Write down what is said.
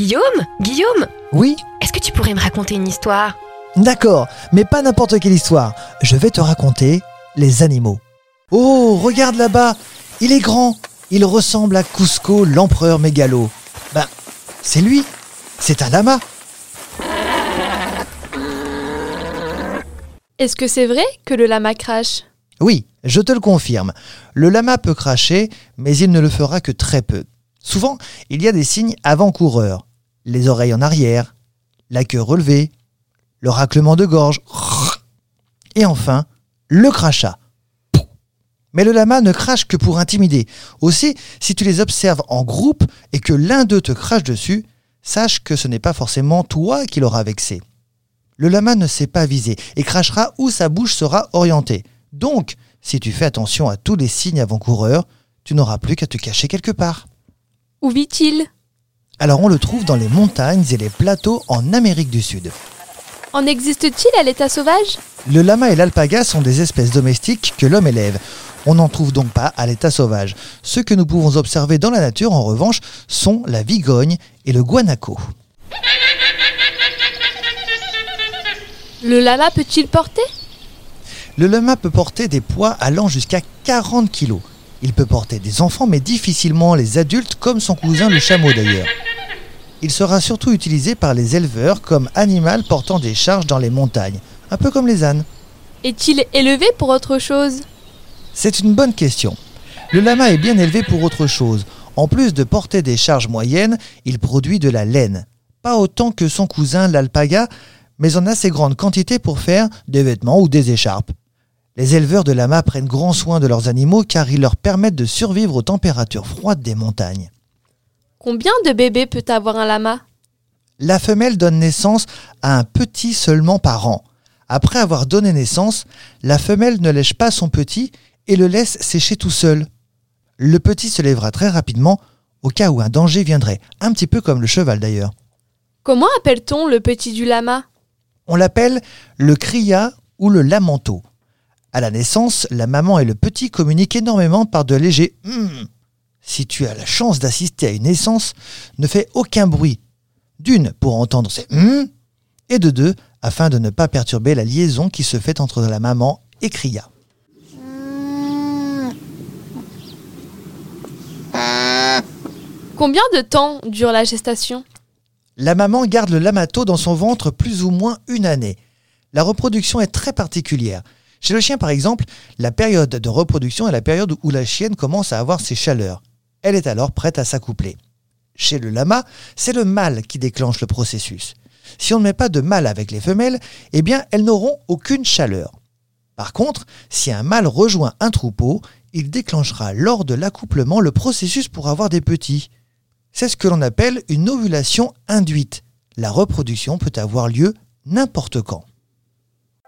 Guillaume Guillaume Oui Est-ce que tu pourrais me raconter une histoire? D'accord, mais pas n'importe quelle histoire. Je vais te raconter les animaux. Oh, regarde là-bas Il est grand Il ressemble à Cusco, l'empereur mégalo. Ben, c'est lui C'est un lama Est-ce que c'est vrai que le lama crache? Oui, je te le confirme. Le lama peut cracher, mais il ne le fera que très peu. Souvent, il y a des signes avant-coureurs. Les oreilles en arrière, la queue relevée, le raclement de gorge, et enfin, le crachat. Mais le lama ne crache que pour intimider. Aussi, si tu les observes en groupe et que l'un d'eux te crache dessus, sache que ce n'est pas forcément toi qui l'auras vexé. Le lama ne sait pas viser et crachera où sa bouche sera orientée. Donc, si tu fais attention à tous les signes avant-coureurs, tu n'auras plus qu'à te cacher quelque part. Où vit-il? Alors on le trouve dans les montagnes et les plateaux en Amérique du Sud. En existe-t-il à l'état sauvage? Le lama et l'alpaga sont des espèces domestiques que l'homme élève. On n'en trouve donc pas à l'état sauvage. Ceux que nous pouvons observer dans la nature, en revanche, sont la vigogne et le guanaco. Le lama peut-il porter? Le lama peut porter des poids allant jusqu'à 40 kg. Il peut porter des enfants, mais difficilement les adultes, comme son cousin le chameau d'ailleurs. Il sera surtout utilisé par les éleveurs comme animal portant des charges dans les montagnes, un peu comme les ânes. Est-il élevé pour autre chose? C'est une bonne question. Le lama est bien élevé pour autre chose. En plus de porter des charges moyennes, il produit de la laine. Pas autant que son cousin l'alpaga, mais en assez grande quantité pour faire des vêtements ou des écharpes. Les éleveurs de lama prennent grand soin de leurs animaux car ils leur permettent de survivre aux températures froides des montagnes. Combien de bébés peut avoir un lama? La femelle donne naissance à un petit seulement par an. Après avoir donné naissance, la femelle ne lèche pas son petit et le laisse sécher tout seul. Le petit se lèvera très rapidement au cas où un danger viendrait, un petit peu comme le cheval d'ailleurs. Comment appelle-t-on le petit du lama? On l'appelle le cria ou le lamento. À la naissance, la maman et le petit communiquent énormément par de légers hum. Si tu as la chance d'assister à une naissance, ne fais aucun bruit. D'une, pour entendre ces hum, et de deux, afin de ne pas perturber la liaison qui se fait entre la maman et Cria. Combien de temps dure la gestation? La maman garde le lamato dans son ventre plus ou moins une année. La reproduction est très particulière. Chez le chien, par exemple, la période de reproduction est la période où la chienne commence à avoir ses chaleurs. Elle est alors prête à s'accoupler. Chez le lama, c'est le mâle qui déclenche le processus. Si on ne met pas de mâle avec les femelles, eh bien, elles n'auront aucune chaleur. Par contre, si un mâle rejoint un troupeau, il déclenchera lors de l'accouplement le processus pour avoir des petits. C'est ce que l'on appelle une ovulation induite. La reproduction peut avoir lieu n'importe quand.